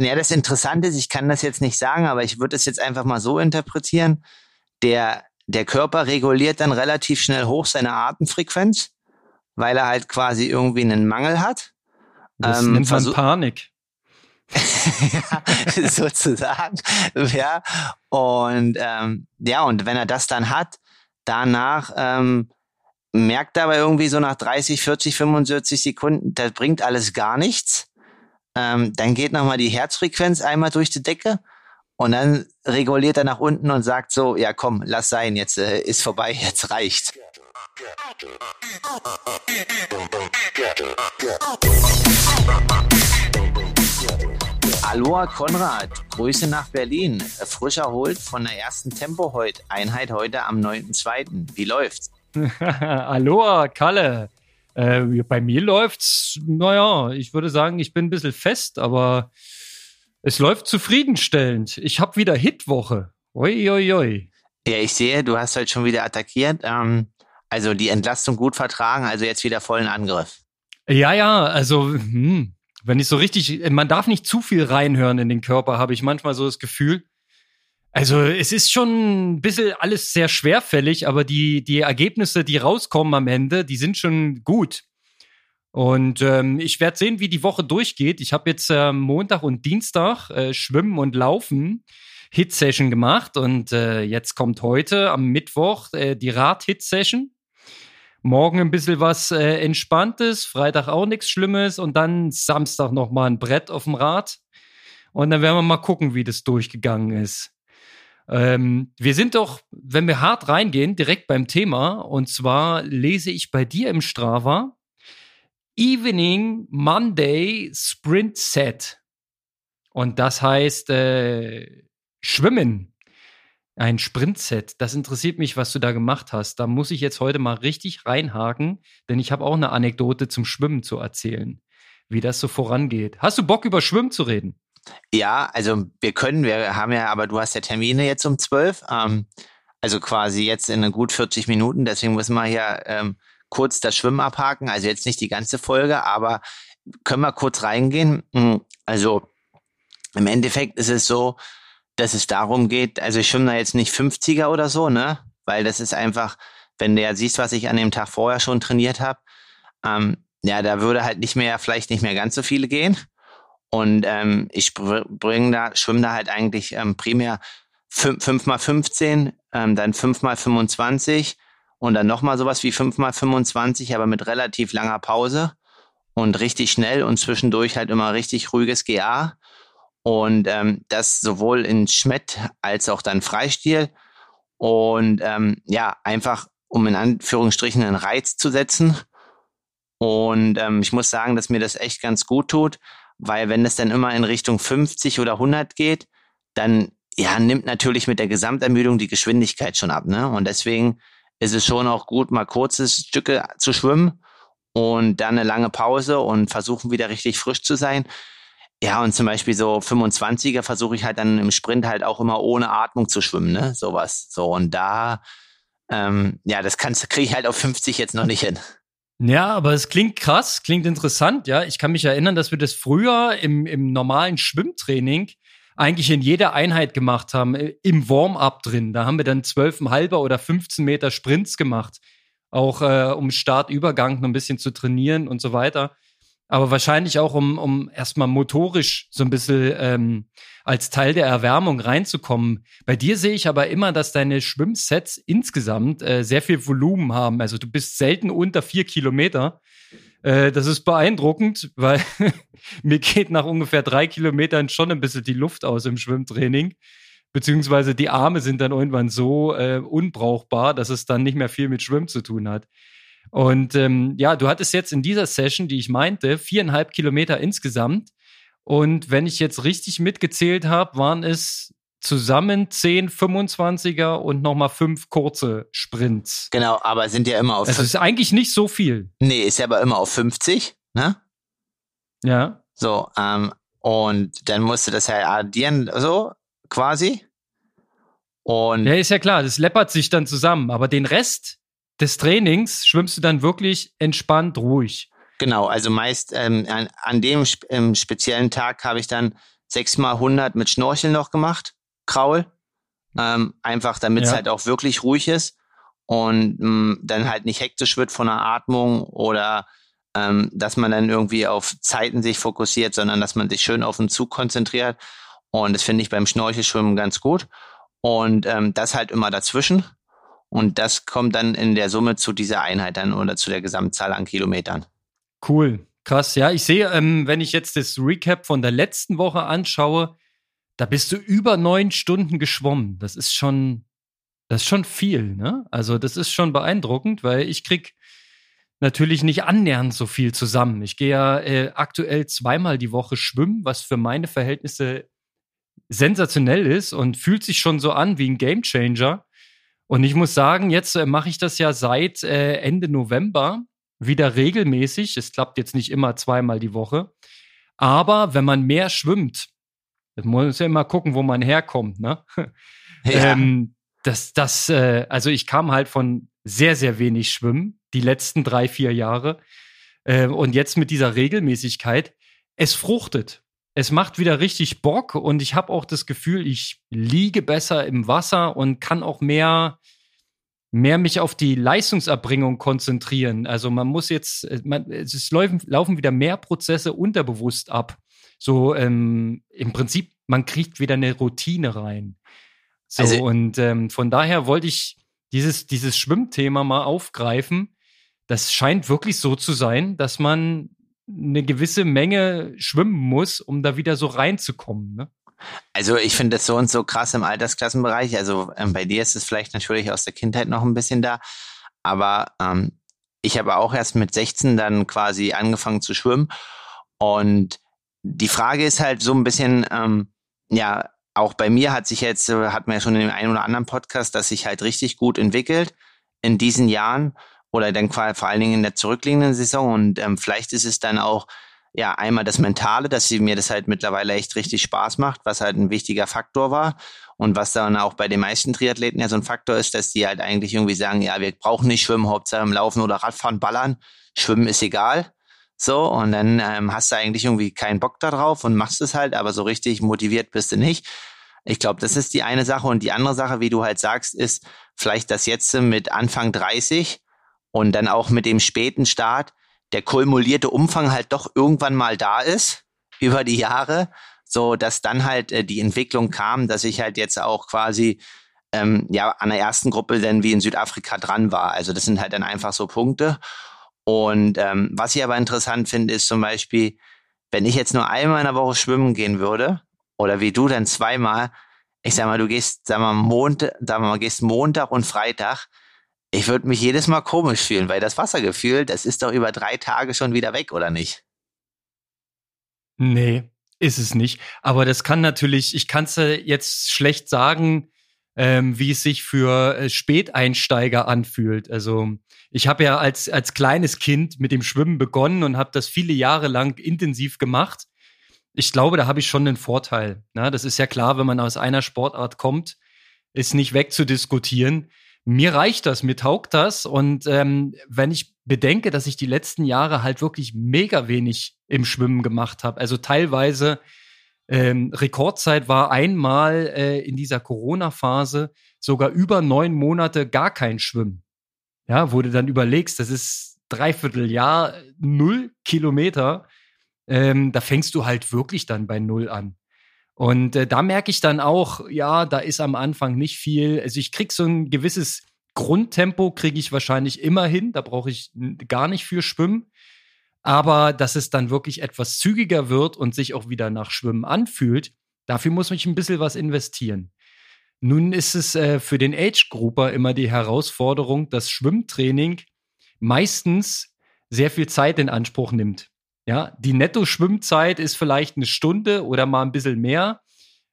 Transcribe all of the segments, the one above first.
Ja, das Interessante ist, ich kann das jetzt nicht sagen, aber ich würde es jetzt einfach mal so interpretieren. Der, der Körper reguliert dann relativ schnell hoch seine Atemfrequenz, weil er halt quasi irgendwie einen Mangel hat. Das ähm, nennt man Panik. ja, sozusagen. Ja. Und ähm, ja, und wenn er das dann hat, danach ähm, merkt er aber irgendwie so nach 30, 40, 45 Sekunden, das bringt alles gar nichts. Ähm, dann geht nochmal die Herzfrequenz einmal durch die Decke und dann reguliert er nach unten und sagt so, ja komm, lass sein, jetzt äh, ist vorbei, jetzt reicht. Aloha Konrad, Grüße nach Berlin. Frisch erholt von der ersten Tempo heute, Einheit heute am 9.2. Wie läuft's? Aloha Kalle. Äh, bei mir läuft's, naja, ich würde sagen, ich bin ein bisschen fest, aber es läuft zufriedenstellend. Ich habe wieder Hitwoche. Oi, oi, oi. Ja, ich sehe, du hast heute schon wieder attackiert. Ähm, also die Entlastung gut vertragen, also jetzt wieder vollen Angriff. Ja, ja, also hm, wenn ich so richtig, man darf nicht zu viel reinhören in den Körper, habe ich manchmal so das Gefühl. Also es ist schon ein bisschen alles sehr schwerfällig, aber die, die Ergebnisse, die rauskommen am Ende, die sind schon gut. Und ähm, ich werde sehen, wie die Woche durchgeht. Ich habe jetzt äh, Montag und Dienstag äh, Schwimmen und Laufen Hit-Session gemacht und äh, jetzt kommt heute am Mittwoch äh, die Rad-Hit-Session. Morgen ein bisschen was äh, Entspanntes, Freitag auch nichts Schlimmes und dann Samstag nochmal ein Brett auf dem Rad. Und dann werden wir mal gucken, wie das durchgegangen ist. Ähm, wir sind doch, wenn wir hart reingehen, direkt beim Thema. Und zwar lese ich bei dir im Strava Evening Monday Sprint Set. Und das heißt äh, Schwimmen. Ein Sprintset. Das interessiert mich, was du da gemacht hast. Da muss ich jetzt heute mal richtig reinhaken, denn ich habe auch eine Anekdote zum Schwimmen zu erzählen, wie das so vorangeht. Hast du Bock, über Schwimmen zu reden? Ja, also wir können, wir haben ja, aber du hast ja Termine jetzt um zwölf, ähm, also quasi jetzt in gut 40 Minuten, deswegen müssen wir hier ähm, kurz das Schwimmen abhaken, also jetzt nicht die ganze Folge, aber können wir kurz reingehen. Hm, also im Endeffekt ist es so, dass es darum geht, also ich schwimme da jetzt nicht 50er oder so, ne? Weil das ist einfach, wenn du ja siehst, was ich an dem Tag vorher schon trainiert habe, ähm, ja, da würde halt nicht mehr, vielleicht nicht mehr ganz so viele gehen. Und ähm, ich bringe da, schwimme da halt eigentlich ähm, primär 5 mal 15, ähm, dann 5 mal 25 und dann nochmal sowas wie 5 mal 25, aber mit relativ langer Pause und richtig schnell und zwischendurch halt immer richtig ruhiges GA. Und ähm, das sowohl in Schmett als auch dann Freistil. Und ähm, ja, einfach um in Anführungsstrichen einen Reiz zu setzen. Und ähm, ich muss sagen, dass mir das echt ganz gut tut, weil wenn es dann immer in Richtung 50 oder 100 geht, dann ja, nimmt natürlich mit der Gesamtermüdung die Geschwindigkeit schon ab. Ne? Und deswegen ist es schon auch gut, mal kurze Stücke zu schwimmen und dann eine lange Pause und versuchen wieder richtig frisch zu sein. Ja, und zum Beispiel so 25er versuche ich halt dann im Sprint halt auch immer ohne Atmung zu schwimmen, ne? Sowas. So, und da, ähm, ja, das kannst kriege ich halt auf 50 jetzt noch nicht hin. Ja, aber es klingt krass, klingt interessant, ja. Ich kann mich erinnern, dass wir das früher im, im normalen Schwimmtraining eigentlich in jeder Einheit gemacht haben, äh, im Warm-up drin. Da haben wir dann 12,5 oder 15 Meter Sprints gemacht. Auch äh, um Startübergang noch ein bisschen zu trainieren und so weiter aber wahrscheinlich auch, um, um erstmal motorisch so ein bisschen ähm, als Teil der Erwärmung reinzukommen. Bei dir sehe ich aber immer, dass deine Schwimmsets insgesamt äh, sehr viel Volumen haben. Also du bist selten unter vier Kilometer. Äh, das ist beeindruckend, weil mir geht nach ungefähr drei Kilometern schon ein bisschen die Luft aus im Schwimmtraining. Beziehungsweise die Arme sind dann irgendwann so äh, unbrauchbar, dass es dann nicht mehr viel mit Schwimmen zu tun hat. Und ähm, ja, du hattest jetzt in dieser Session, die ich meinte, viereinhalb Kilometer insgesamt. Und wenn ich jetzt richtig mitgezählt habe, waren es zusammen 10 25er und nochmal fünf kurze Sprints. Genau, aber sind ja immer auf. Das ist eigentlich nicht so viel. Nee, ist ja aber immer auf 50, ne? Ja. So, ähm, und dann musst du das ja addieren, so quasi. Und ja, ist ja klar, das läppert sich dann zusammen. Aber den Rest, des Trainings schwimmst du dann wirklich entspannt ruhig. Genau, also meist ähm, an, an dem ähm, speziellen Tag habe ich dann sechsmal 100 mit Schnorcheln noch gemacht, Kraul. Ähm, einfach damit es ja. halt auch wirklich ruhig ist und mh, mm, dann halt nicht hektisch wird von der Atmung oder ähm, dass man dann irgendwie auf Zeiten sich fokussiert, sondern dass man sich schön auf den Zug konzentriert. Und das finde ich beim Schnorchelschwimmen ganz gut. Und ähm, das halt immer dazwischen. Und das kommt dann in der Summe zu dieser Einheit dann oder zu der Gesamtzahl an Kilometern. Cool. Krass, ja. Ich sehe, ähm, wenn ich jetzt das Recap von der letzten Woche anschaue, da bist du über neun Stunden geschwommen. Das ist schon, das ist schon viel, ne? Also, das ist schon beeindruckend, weil ich krieg natürlich nicht annähernd so viel zusammen. Ich gehe ja äh, aktuell zweimal die Woche schwimmen, was für meine Verhältnisse sensationell ist und fühlt sich schon so an wie ein Gamechanger. Und ich muss sagen, jetzt äh, mache ich das ja seit äh, Ende November wieder regelmäßig. Es klappt jetzt nicht immer zweimal die Woche. Aber wenn man mehr schwimmt, das muss ja immer gucken, wo man herkommt, ne? Ja. ähm, das, das, äh, also ich kam halt von sehr, sehr wenig Schwimmen, die letzten drei, vier Jahre. Äh, und jetzt mit dieser Regelmäßigkeit, es fruchtet es macht wieder richtig Bock und ich habe auch das Gefühl, ich liege besser im Wasser und kann auch mehr, mehr mich auf die Leistungserbringung konzentrieren. Also man muss jetzt, äh, man, es laufen, laufen wieder mehr Prozesse unterbewusst ab. So ähm, im Prinzip, man kriegt wieder eine Routine rein. So, also, und ähm, von daher wollte ich dieses, dieses Schwimmthema mal aufgreifen. Das scheint wirklich so zu sein, dass man eine gewisse Menge schwimmen muss, um da wieder so reinzukommen. Ne? Also ich finde das so und so krass im Altersklassenbereich. Also ähm, bei dir ist es vielleicht natürlich aus der Kindheit noch ein bisschen da, aber ähm, ich habe auch erst mit 16 dann quasi angefangen zu schwimmen und die Frage ist halt so ein bisschen, ähm, ja, auch bei mir hat sich jetzt, äh, hat man ja schon in dem einen oder anderen Podcast, dass sich halt richtig gut entwickelt in diesen Jahren oder dann vor allen Dingen in der zurückliegenden Saison. Und ähm, vielleicht ist es dann auch ja einmal das Mentale, dass sie mir das halt mittlerweile echt richtig Spaß macht, was halt ein wichtiger Faktor war. Und was dann auch bei den meisten Triathleten ja so ein Faktor ist, dass die halt eigentlich irgendwie sagen, ja, wir brauchen nicht schwimmen, Hauptsache im Laufen oder Radfahren, ballern. Schwimmen ist egal. So, und dann ähm, hast du eigentlich irgendwie keinen Bock da drauf und machst es halt, aber so richtig motiviert bist du nicht. Ich glaube, das ist die eine Sache. Und die andere Sache, wie du halt sagst, ist vielleicht das jetzt mit Anfang 30 und dann auch mit dem späten Start der kumulierte Umfang halt doch irgendwann mal da ist über die Jahre, so dass dann halt äh, die Entwicklung kam, dass ich halt jetzt auch quasi ähm, ja an der ersten Gruppe dann wie in Südafrika dran war. Also das sind halt dann einfach so Punkte. Und ähm, was ich aber interessant finde, ist zum Beispiel, wenn ich jetzt nur einmal in der Woche schwimmen gehen würde oder wie du dann zweimal, ich sag mal, du gehst, sag mal, Montag, sag mal, gehst Montag und Freitag, ich würde mich jedes Mal komisch fühlen, weil das Wassergefühl, das ist doch über drei Tage schon wieder weg, oder nicht? Nee, ist es nicht. Aber das kann natürlich, ich kann es jetzt schlecht sagen, ähm, wie es sich für äh, Späteinsteiger anfühlt. Also ich habe ja als, als kleines Kind mit dem Schwimmen begonnen und habe das viele Jahre lang intensiv gemacht. Ich glaube, da habe ich schon einen Vorteil. Ne? das ist ja klar, wenn man aus einer Sportart kommt, ist nicht wegzudiskutieren mir reicht das, mir taugt das. Und ähm, wenn ich bedenke, dass ich die letzten Jahre halt wirklich mega wenig im Schwimmen gemacht habe, also teilweise ähm, Rekordzeit war einmal äh, in dieser Corona-Phase sogar über neun Monate gar kein Schwimmen. Ja, wo du dann überlegst, das ist dreiviertel Jahr, null Kilometer. Ähm, da fängst du halt wirklich dann bei null an. Und äh, da merke ich dann auch, ja, da ist am Anfang nicht viel. Also ich krieg so ein gewisses Grundtempo kriege ich wahrscheinlich immer hin. Da brauche ich gar nicht für Schwimmen. Aber dass es dann wirklich etwas zügiger wird und sich auch wieder nach Schwimmen anfühlt, dafür muss ich ein bisschen was investieren. Nun ist es äh, für den Age-Grouper immer die Herausforderung, dass Schwimmtraining meistens sehr viel Zeit in Anspruch nimmt. Ja, die Netto-Schwimmzeit ist vielleicht eine Stunde oder mal ein bisschen mehr,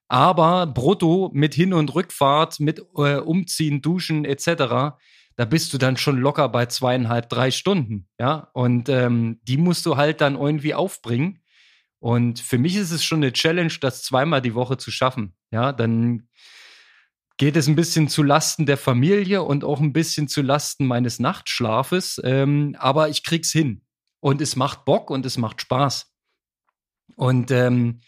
aber brutto mit Hin- und Rückfahrt, mit äh, Umziehen, Duschen etc., da bist du dann schon locker bei zweieinhalb, drei Stunden. Ja, und ähm, die musst du halt dann irgendwie aufbringen. Und für mich ist es schon eine Challenge, das zweimal die Woche zu schaffen. Ja, dann geht es ein bisschen zu Lasten der Familie und auch ein bisschen zu Lasten meines Nachtschlafes. Ähm, aber ich krieg's hin und es macht Bock und es macht Spaß. Und ähm,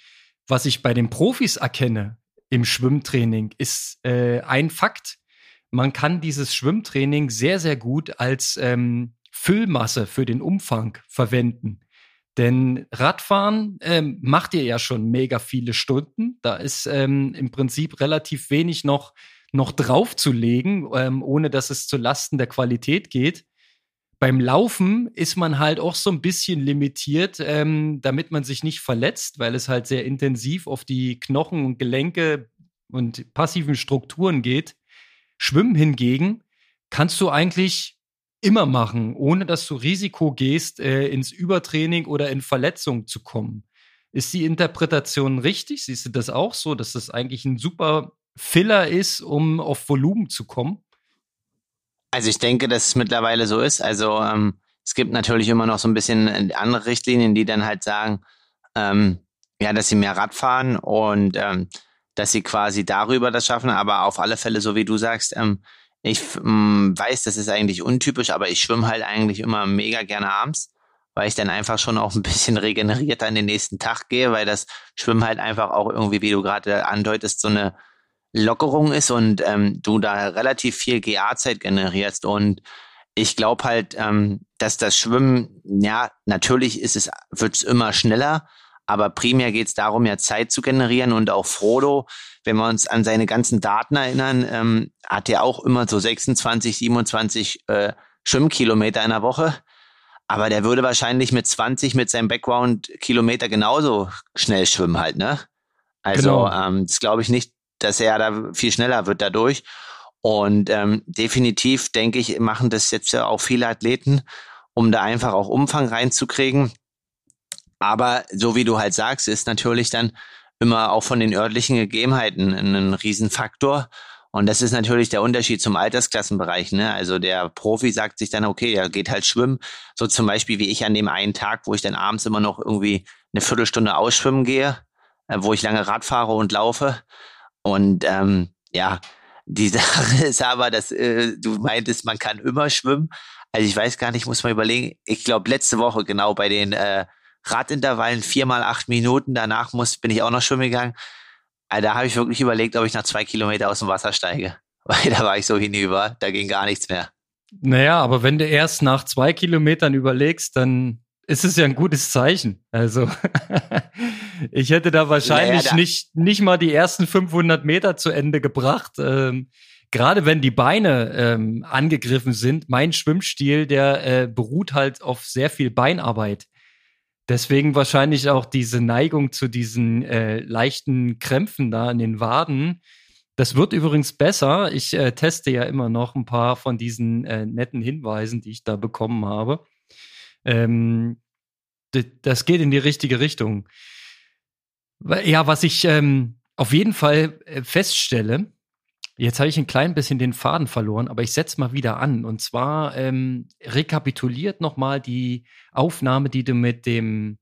was ich bei den Profis erkenne im Schwimmtraining, ist äh, ein Fakt. Man kann dieses Schwimmtraining sehr, sehr gut als ähm, Füllmasse für den Umfang verwenden. Denn Radfahren ähm, macht ihr ja schon mega viele Stunden. Da ist ähm, im Prinzip relativ wenig noch, noch draufzulegen, ähm, ohne dass es zu Lasten der Qualität geht. Beim Laufen ist man halt auch so ein bisschen limitiert, ähm, damit man sich nicht verletzt, weil es halt sehr intensiv auf die Knochen und Gelenke und passiven Strukturen geht. Schwimmen hingegen kannst du eigentlich immer machen, ohne dass du Risiko gehst, äh, ins Übertraining oder in Verletzung zu kommen. Ist die Interpretation richtig? Siehst du das auch so, dass das eigentlich ein super Filler ist, um auf Volumen zu kommen? Also ich denke, dass es mittlerweile so ist. Also ähm, es gibt natürlich immer noch so ein bisschen äh, andere Richtlinien, die dann halt sagen, ähm, ja, dass sie mehr Rad fahren und ähm, dass sie quasi darüber das schaffen. Aber auf alle Fälle, so wie du sagst, ähm, ich ähm, weiß, das ist eigentlich untypisch, aber ich schwimme halt eigentlich immer mega gerne abends, weil ich dann einfach schon auch ein bisschen regeneriert an den nächsten Tag gehe, weil das Schwimmen halt einfach auch irgendwie, wie du gerade andeutest, so eine Lockerung ist und ähm, du da relativ viel GA-Zeit generierst. Und ich glaube halt, ähm, dass das Schwimmen, ja, natürlich ist es, wird es immer schneller, aber primär geht es darum, ja Zeit zu generieren und auch Frodo, wenn wir uns an seine ganzen Daten erinnern, ähm, hat er auch immer so 26, 27 äh, Schwimmkilometer in der Woche. Aber der würde wahrscheinlich mit 20 mit seinem Background Kilometer genauso schnell schwimmen halt, ne? Also genau. ähm, das glaube ich nicht, dass er da viel schneller wird dadurch. Und ähm, definitiv, denke ich, machen das jetzt ja auch viele Athleten, um da einfach auch Umfang reinzukriegen. Aber so wie du halt sagst, ist natürlich dann immer auch von den örtlichen Gegebenheiten ein Riesenfaktor. Und das ist natürlich der Unterschied zum Altersklassenbereich. Ne? Also der Profi sagt sich dann, okay, er geht halt schwimmen. So zum Beispiel wie ich an dem einen Tag, wo ich dann abends immer noch irgendwie eine Viertelstunde ausschwimmen gehe, äh, wo ich lange Rad fahre und laufe. Und ähm, ja, die Sache ist aber, dass äh, du meintest, man kann immer schwimmen. Also ich weiß gar nicht, muss mal überlegen. Ich glaube, letzte Woche genau bei den äh, Radintervallen viermal acht Minuten. Danach muss, bin ich auch noch schwimmen gegangen. Also da habe ich wirklich überlegt, ob ich nach zwei Kilometer aus dem Wasser steige. Weil da war ich so hinüber, da ging gar nichts mehr. Naja, aber wenn du erst nach zwei Kilometern überlegst, dann ist es ja ein gutes Zeichen. Also ich hätte da wahrscheinlich naja, da nicht, nicht mal die ersten 500 Meter zu Ende gebracht. Ähm, Gerade wenn die Beine ähm, angegriffen sind, mein Schwimmstil, der äh, beruht halt auf sehr viel Beinarbeit. Deswegen wahrscheinlich auch diese Neigung zu diesen äh, leichten Krämpfen da in den Waden. Das wird übrigens besser. Ich äh, teste ja immer noch ein paar von diesen äh, netten Hinweisen, die ich da bekommen habe. Ähm, das geht in die richtige Richtung. Ja, was ich ähm, auf jeden Fall äh, feststelle, Jetzt habe ich ein klein bisschen den Faden verloren, aber ich setze mal wieder an. Und zwar ähm, rekapituliert nochmal die Aufnahme, die du mit dem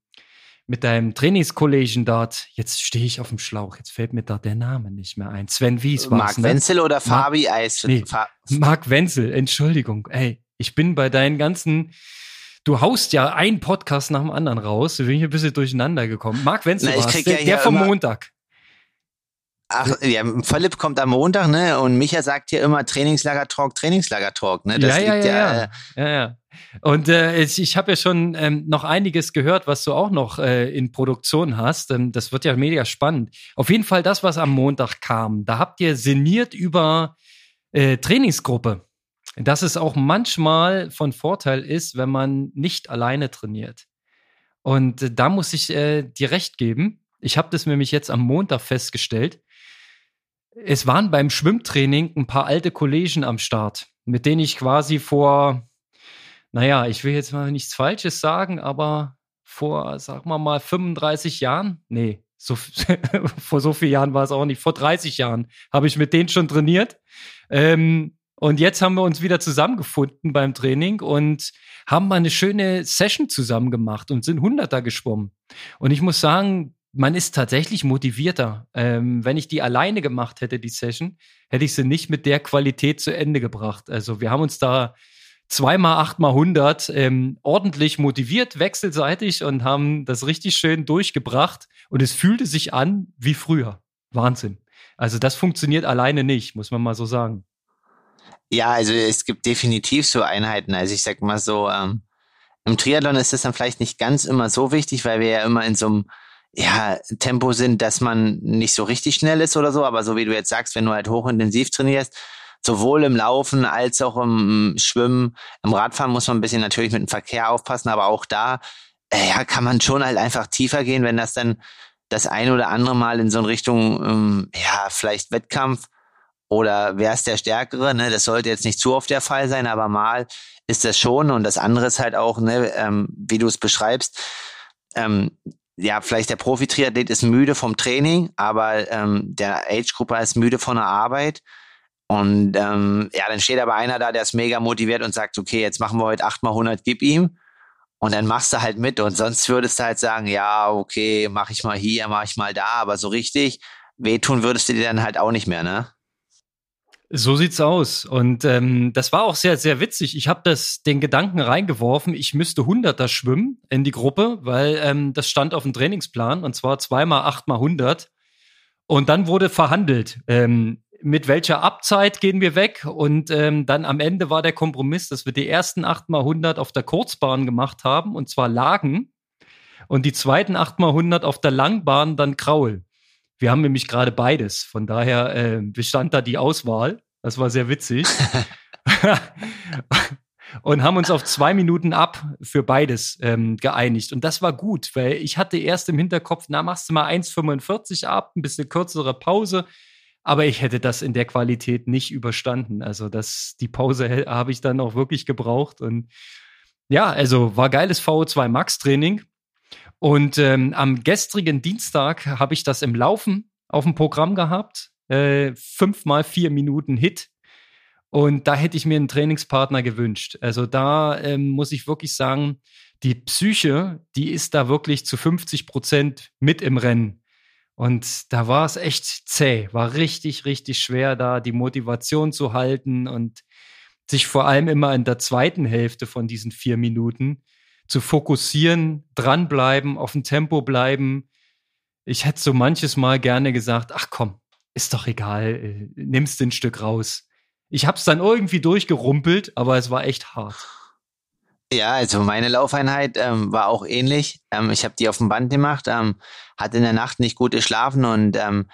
mit deinem Trainingskollegen dort, jetzt stehe ich auf dem Schlauch, jetzt fällt mir da der Name nicht mehr ein. Sven Wies war Marc ne? Wenzel oder Fabi Eis? Nee, Fa Marc Wenzel, Entschuldigung. Ey, ich bin bei deinen ganzen, du haust ja einen Podcast nach dem anderen raus, da bin ich ein bisschen durcheinander gekommen. Marc Wenzel war der, ja der vom Montag. Ach, ja, Philipp kommt am Montag, ne? Und Micha sagt hier immer Trainingslager-Talk, Trainingslager-Talk, ne? Das ja, ja, ja, ja, äh, ja, ja. Und äh, ich, ich habe ja schon ähm, noch einiges gehört, was du auch noch äh, in Produktion hast. Ähm, das wird ja mega spannend. Auf jeden Fall das, was am Montag kam. Da habt ihr sinniert über äh, Trainingsgruppe. Dass es auch manchmal von Vorteil ist, wenn man nicht alleine trainiert. Und äh, da muss ich äh, dir recht geben. Ich habe das nämlich jetzt am Montag festgestellt es waren beim Schwimmtraining ein paar alte Kollegen am Start, mit denen ich quasi vor, naja, ich will jetzt mal nichts Falsches sagen, aber vor, sagen wir mal, 35 Jahren, nee, so, vor so vielen Jahren war es auch nicht, vor 30 Jahren habe ich mit denen schon trainiert. Ähm, und jetzt haben wir uns wieder zusammengefunden beim Training und haben mal eine schöne Session zusammen gemacht und sind Hunderter geschwommen. Und ich muss sagen, man ist tatsächlich motivierter. Ähm, wenn ich die alleine gemacht hätte, die Session, hätte ich sie nicht mit der Qualität zu Ende gebracht. Also wir haben uns da zweimal achtmal hundert ähm, ordentlich motiviert, wechselseitig und haben das richtig schön durchgebracht. Und es fühlte sich an wie früher. Wahnsinn. Also das funktioniert alleine nicht, muss man mal so sagen. Ja, also es gibt definitiv so Einheiten. Also ich sag mal so, ähm, im Triathlon ist das dann vielleicht nicht ganz immer so wichtig, weil wir ja immer in so einem ja, Tempo sind, dass man nicht so richtig schnell ist oder so, aber so wie du jetzt sagst, wenn du halt hochintensiv trainierst, sowohl im Laufen als auch im Schwimmen, im Radfahren muss man ein bisschen natürlich mit dem Verkehr aufpassen, aber auch da äh, ja, kann man schon halt einfach tiefer gehen, wenn das dann das ein oder andere Mal in so eine Richtung, ähm, ja, vielleicht Wettkampf oder wer ist der Stärkere, ne? Das sollte jetzt nicht zu oft der Fall sein, aber mal ist das schon. Und das andere ist halt auch, ne, ähm, wie du es beschreibst, ähm, ja, vielleicht der Profi-Triathlet ist müde vom Training, aber ähm, der Age-Grupper ist müde von der Arbeit. Und ähm, ja, dann steht aber einer da, der ist mega motiviert und sagt, okay, jetzt machen wir heute 8 mal 100, gib ihm. Und dann machst du halt mit. Und sonst würdest du halt sagen, ja, okay, mach ich mal hier, mach ich mal da. Aber so richtig wehtun würdest du dir dann halt auch nicht mehr, ne? So sieht's aus. Und ähm, das war auch sehr, sehr witzig. Ich habe das den Gedanken reingeworfen, ich müsste Hunderter schwimmen in die Gruppe, weil ähm, das stand auf dem Trainingsplan und zwar zweimal achtmal hundert. Und dann wurde verhandelt, ähm, mit welcher Abzeit gehen wir weg. Und ähm, dann am Ende war der Kompromiss, dass wir die ersten achtmal hundert auf der Kurzbahn gemacht haben und zwar Lagen und die zweiten achtmal hundert auf der Langbahn dann Kraul. Wir haben nämlich gerade beides. Von daher äh, bestand da die Auswahl. Das war sehr witzig. und haben uns auf zwei Minuten ab für beides ähm, geeinigt. Und das war gut, weil ich hatte erst im Hinterkopf, na, machst du mal 1,45 ab, ein bisschen kürzere Pause. Aber ich hätte das in der Qualität nicht überstanden. Also das, die Pause habe ich dann auch wirklich gebraucht. Und ja, also war geiles VO2 Max Training. Und ähm, am gestrigen Dienstag habe ich das im Laufen auf dem Programm gehabt. Äh, fünf mal vier Minuten Hit. Und da hätte ich mir einen Trainingspartner gewünscht. Also da ähm, muss ich wirklich sagen, die Psyche, die ist da wirklich zu 50 Prozent mit im Rennen. Und da war es echt zäh, war richtig, richtig schwer, da die Motivation zu halten und sich vor allem immer in der zweiten Hälfte von diesen vier Minuten zu fokussieren, dranbleiben, auf dem Tempo bleiben. Ich hätte so manches Mal gerne gesagt, ach komm, ist doch egal, äh, nimmst ein Stück raus. Ich hab's dann irgendwie durchgerumpelt, aber es war echt hart. Ja, also meine Laufeinheit ähm, war auch ähnlich. Ähm, ich habe die auf dem Band gemacht, ähm, hatte in der Nacht nicht gut geschlafen und ähm,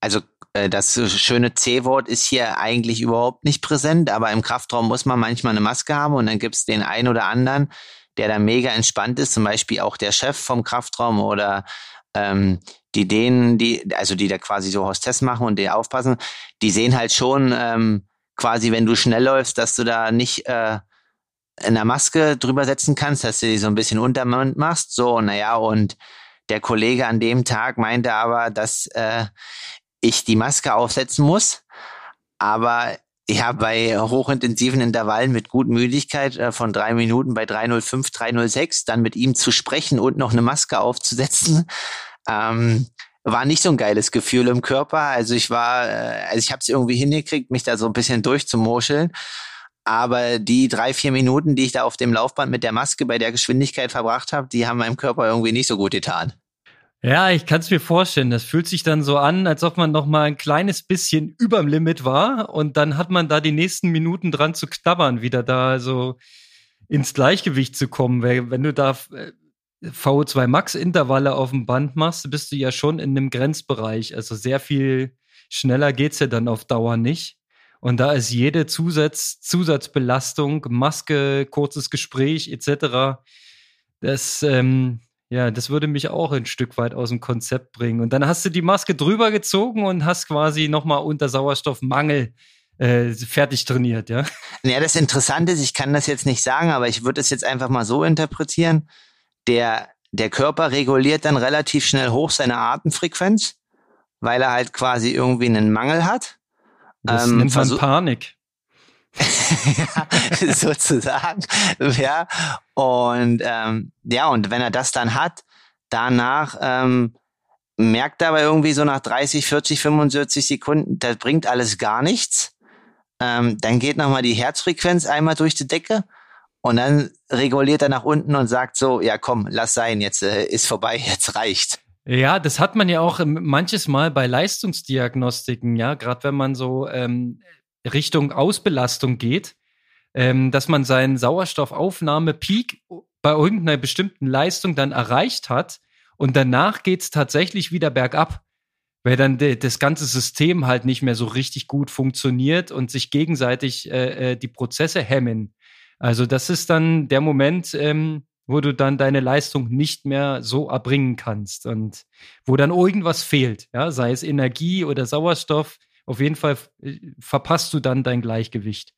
also äh, das schöne C-Wort ist hier eigentlich überhaupt nicht präsent, aber im Kraftraum muss man manchmal eine Maske haben und dann gibt's den einen oder anderen, der da mega entspannt ist, zum Beispiel auch der Chef vom Kraftraum oder ähm, die denen, die, also die da quasi so Hostess machen und die aufpassen, die sehen halt schon ähm, quasi, wenn du schnell läufst, dass du da nicht äh, in der Maske drüber setzen kannst, dass du die so ein bisschen unter machst. So, naja, und der Kollege an dem Tag meinte aber, dass äh, ich die Maske aufsetzen muss. Aber ja, bei hochintensiven Intervallen mit gut Müdigkeit äh, von drei Minuten bei 305, 306, dann mit ihm zu sprechen und noch eine Maske aufzusetzen, ähm, war nicht so ein geiles Gefühl im Körper. Also ich war, äh, also ich habe es irgendwie hingekriegt, mich da so ein bisschen durchzumoscheln. Aber die drei, vier Minuten, die ich da auf dem Laufband mit der Maske bei der Geschwindigkeit verbracht habe, die haben meinem Körper irgendwie nicht so gut getan. Ja, ich kann es mir vorstellen. Das fühlt sich dann so an, als ob man noch mal ein kleines bisschen überm Limit war und dann hat man da die nächsten Minuten dran zu knabbern, wieder da so ins Gleichgewicht zu kommen. Wenn du da äh, VO2 Max Intervalle auf dem Band machst, bist du ja schon in einem Grenzbereich. Also sehr viel schneller geht's ja dann auf Dauer nicht. Und da ist jede Zusatz, Zusatzbelastung, Maske, kurzes Gespräch etc. Das ähm, ja, das würde mich auch ein Stück weit aus dem Konzept bringen. Und dann hast du die Maske drüber gezogen und hast quasi nochmal unter Sauerstoffmangel äh, fertig trainiert, ja? Ja, das Interessante ist, ich kann das jetzt nicht sagen, aber ich würde es jetzt einfach mal so interpretieren. Der, der Körper reguliert dann relativ schnell hoch seine Atemfrequenz, weil er halt quasi irgendwie einen Mangel hat. Das ähm, nennt man Panik. ja, sozusagen. Ja. Und ähm, ja, und wenn er das dann hat, danach ähm, merkt er aber irgendwie so nach 30, 40, 45 Sekunden, das bringt alles gar nichts. ähm, dann geht nochmal die Herzfrequenz einmal durch die Decke und dann reguliert er nach unten und sagt so, ja komm, lass sein, jetzt äh, ist vorbei, jetzt reicht. Ja, das hat man ja auch ähm, manches Mal bei Leistungsdiagnostiken, ja, gerade wenn man so ähm, Richtung Ausbelastung geht, ähm, dass man seinen Sauerstoffaufnahmepeak bei irgendeiner bestimmten Leistung dann erreicht hat und danach geht's tatsächlich wieder bergab, weil dann das ganze System halt nicht mehr so richtig gut funktioniert und sich gegenseitig äh, äh, die Prozesse hemmen. Also das ist dann der Moment, ähm, wo du dann deine Leistung nicht mehr so erbringen kannst und wo dann irgendwas fehlt, ja, sei es Energie oder Sauerstoff. Auf jeden Fall äh, verpasst du dann dein Gleichgewicht.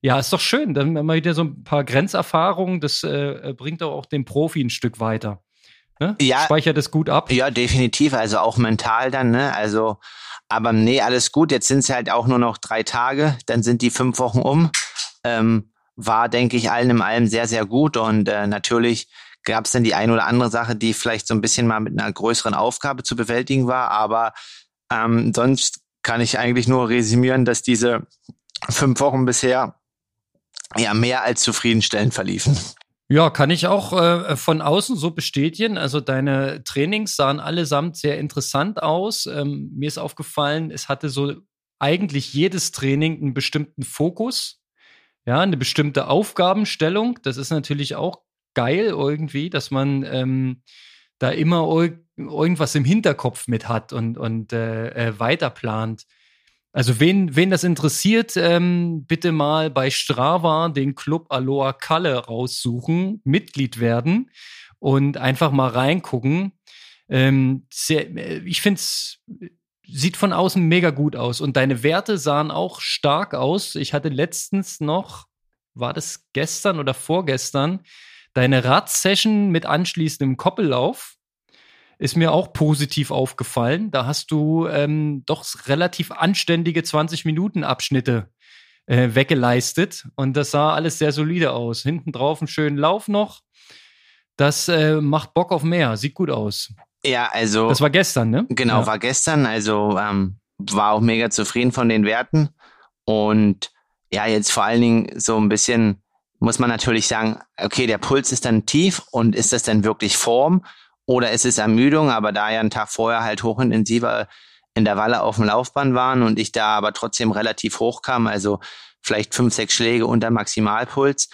Ja, ist doch schön. Dann mal wieder so ein paar Grenzerfahrungen. Das äh, bringt doch auch den Profi ein Stück weiter. Ne? Ja, Speichert es gut ab. Ja, definitiv. Also auch mental dann. Ne? Also, aber nee, alles gut. Jetzt sind es halt auch nur noch drei Tage. Dann sind die fünf Wochen um. Ähm, war, denke ich, allen in allem sehr, sehr gut. Und äh, natürlich gab es dann die ein oder andere Sache, die vielleicht so ein bisschen mal mit einer größeren Aufgabe zu bewältigen war. Aber ähm, sonst kann ich eigentlich nur resümieren, dass diese fünf Wochen bisher ja mehr als zufriedenstellend verliefen. Ja, kann ich auch äh, von außen so bestätigen. Also deine Trainings sahen allesamt sehr interessant aus. Ähm, mir ist aufgefallen, es hatte so eigentlich jedes Training einen bestimmten Fokus, ja, eine bestimmte Aufgabenstellung. Das ist natürlich auch geil irgendwie, dass man ähm, da immer irgendwas im Hinterkopf mit hat und, und äh, äh, weiterplant. Also wen, wen das interessiert, ähm, bitte mal bei Strava den Club Aloha Kalle raussuchen, Mitglied werden und einfach mal reingucken. Ähm, sehr, äh, ich finde es sieht von außen mega gut aus und deine Werte sahen auch stark aus. Ich hatte letztens noch, war das gestern oder vorgestern, deine Radsession mit anschließendem Koppellauf ist mir auch positiv aufgefallen. Da hast du ähm, doch relativ anständige 20-Minuten-Abschnitte äh, weggeleistet und das sah alles sehr solide aus. Hinten drauf einen schönen Lauf noch. Das äh, macht Bock auf mehr, sieht gut aus. Ja, also. Das war gestern, ne? Genau, ja. war gestern. Also ähm, war auch mega zufrieden von den Werten. Und ja, jetzt vor allen Dingen so ein bisschen muss man natürlich sagen, okay, der Puls ist dann tief und ist das denn wirklich Form? Oder es ist Ermüdung, aber da ja einen Tag vorher halt hochintensiver in der Walle auf dem Laufband waren und ich da aber trotzdem relativ hoch kam, also vielleicht fünf, sechs Schläge unter Maximalpuls,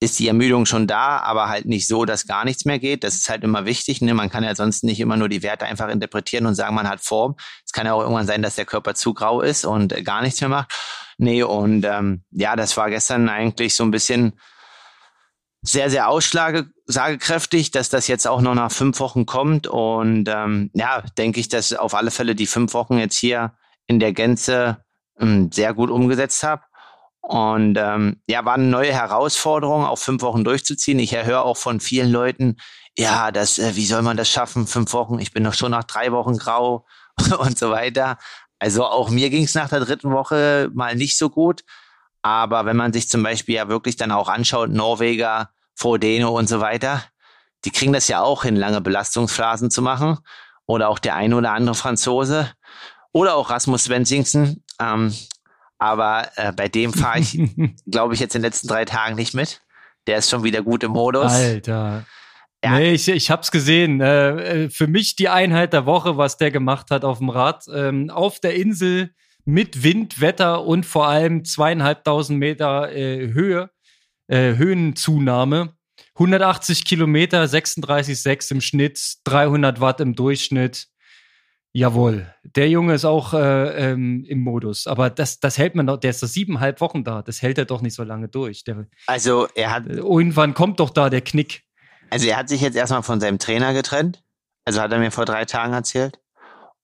ist die Ermüdung schon da, aber halt nicht so, dass gar nichts mehr geht. Das ist halt immer wichtig. Ne? Man kann ja sonst nicht immer nur die Werte einfach interpretieren und sagen, man hat Form. Es kann ja auch irgendwann sein, dass der Körper zu grau ist und gar nichts mehr macht. Nee, und ähm, ja, das war gestern eigentlich so ein bisschen sehr, sehr aussagekräftig, dass das jetzt auch noch nach fünf Wochen kommt. Und ähm, ja, denke ich, dass auf alle Fälle die fünf Wochen jetzt hier in der Gänze ähm, sehr gut umgesetzt habe. Und ähm, ja, war eine neue Herausforderung, auch fünf Wochen durchzuziehen. Ich höre auch von vielen Leuten, ja, das, äh, wie soll man das schaffen, fünf Wochen? Ich bin doch schon nach drei Wochen grau und so weiter. Also auch mir ging es nach der dritten Woche mal nicht so gut. Aber wenn man sich zum Beispiel ja wirklich dann auch anschaut, Norweger, Frodeno und so weiter, die kriegen das ja auch hin, lange Belastungsphasen zu machen. Oder auch der eine oder andere Franzose. Oder auch Rasmus Svensingsen. Ähm, aber äh, bei dem fahre ich, glaube ich, jetzt in den letzten drei Tagen nicht mit. Der ist schon wieder gut im Modus. Alter. Ja. Nee, ich, ich hab's gesehen. Äh, äh, für mich die Einheit der Woche, was der gemacht hat auf dem Rad. Ähm, auf der Insel mit Wind, Wetter und vor allem zweieinhalbtausend Meter äh, Höhe, äh, Höhenzunahme. 180 Kilometer, 36,6 im Schnitt, 300 Watt im Durchschnitt. Jawohl, der Junge ist auch äh, ähm, im Modus. Aber das, das hält man doch, der ist doch siebeneinhalb Wochen da. Das hält er doch nicht so lange durch. Der, also er hat. Irgendwann kommt doch da der Knick. Also er hat sich jetzt erstmal von seinem Trainer getrennt. Also hat er mir vor drei Tagen erzählt.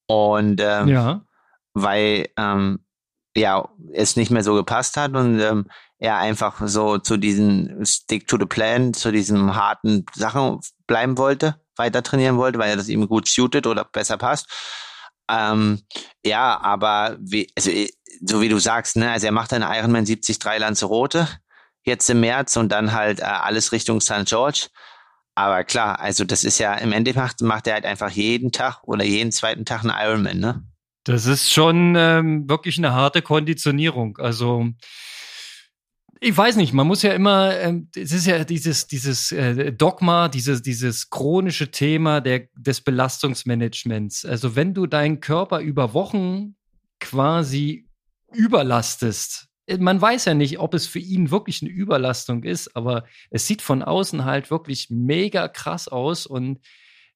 Und ähm, ja weil ähm, ja es nicht mehr so gepasst hat und ähm, er einfach so zu diesen Stick to the Plan, zu diesen harten Sachen bleiben wollte, weiter trainieren wollte, weil er das ihm gut shootet oder besser passt. Ähm, ja, aber wie, also, so wie du sagst, ne, also er macht einen Ironman 73 Lanzarote jetzt im März und dann halt äh, alles Richtung St. George. Aber klar, also das ist ja im Endeffekt macht er halt einfach jeden Tag oder jeden zweiten Tag einen Ironman, ne? Das ist schon ähm, wirklich eine harte Konditionierung. Also ich weiß nicht, man muss ja immer, ähm, es ist ja dieses, dieses äh, Dogma, dieses, dieses chronische Thema der, des Belastungsmanagements. Also wenn du deinen Körper über Wochen quasi überlastest, äh, man weiß ja nicht, ob es für ihn wirklich eine Überlastung ist, aber es sieht von außen halt wirklich mega krass aus und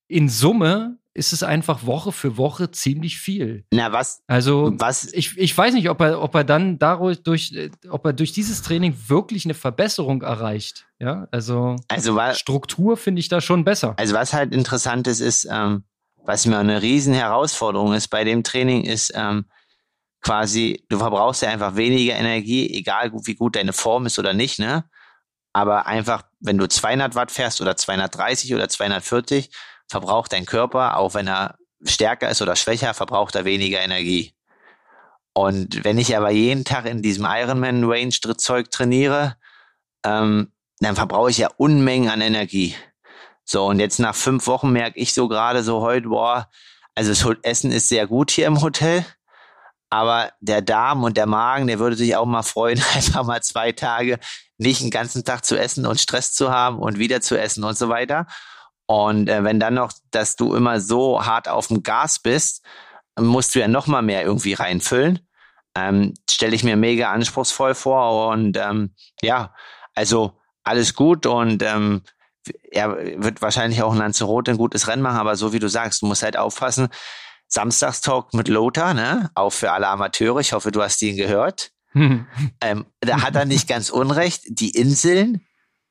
in Summe ist es einfach Woche für Woche ziemlich viel. Na, was? Also, was? Ich, ich weiß nicht, ob er, ob er dann dadurch, durch, ob er durch dieses Training wirklich eine Verbesserung erreicht. Ja, also, also was, Struktur finde ich da schon besser. Also, was halt interessant ist, ist, ähm, was mir eine riesen Herausforderung ist bei dem Training, ist, ähm, quasi, du verbrauchst ja einfach weniger Energie, egal wie gut deine Form ist oder nicht, ne? Aber einfach, wenn du 200 Watt fährst oder 230 oder 240, verbraucht dein Körper, auch wenn er stärker ist oder schwächer, verbraucht er weniger Energie. Und wenn ich aber jeden Tag in diesem Ironman Range Zeug trainiere, ähm, dann verbrauche ich ja Unmengen an Energie. So, und jetzt nach fünf Wochen merke ich so gerade so heute, boah, also das Essen ist sehr gut hier im Hotel, aber der Darm und der Magen, der würde sich auch mal freuen, einfach mal zwei Tage nicht den ganzen Tag zu essen und Stress zu haben und wieder zu essen und so weiter. Und äh, wenn dann noch, dass du immer so hart auf dem Gas bist, musst du ja noch mal mehr irgendwie reinfüllen. Ähm, Stelle ich mir mega anspruchsvoll vor und ähm, ja, also alles gut und ähm, er wird wahrscheinlich auch in Lanzarote ein gutes Rennen machen, aber so wie du sagst, du musst halt aufpassen. Samstagstalk mit Lothar, ne? Auch für alle Amateure. Ich hoffe, du hast ihn gehört. ähm, da hat er nicht ganz unrecht. Die Inseln,